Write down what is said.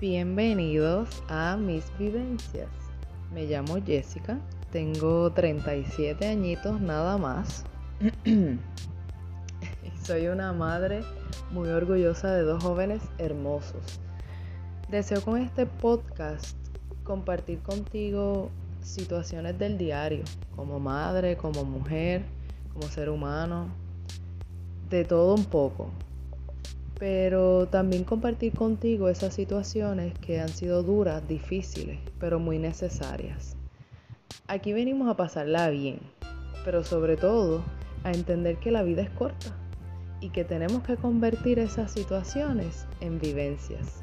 Bienvenidos a mis vivencias. Me llamo Jessica, tengo 37 añitos nada más. soy una madre muy orgullosa de dos jóvenes hermosos. Deseo con este podcast compartir contigo situaciones del diario, como madre, como mujer, como ser humano, de todo un poco. Pero también compartir contigo esas situaciones que han sido duras, difíciles, pero muy necesarias. Aquí venimos a pasarla bien, pero sobre todo a entender que la vida es corta y que tenemos que convertir esas situaciones en vivencias.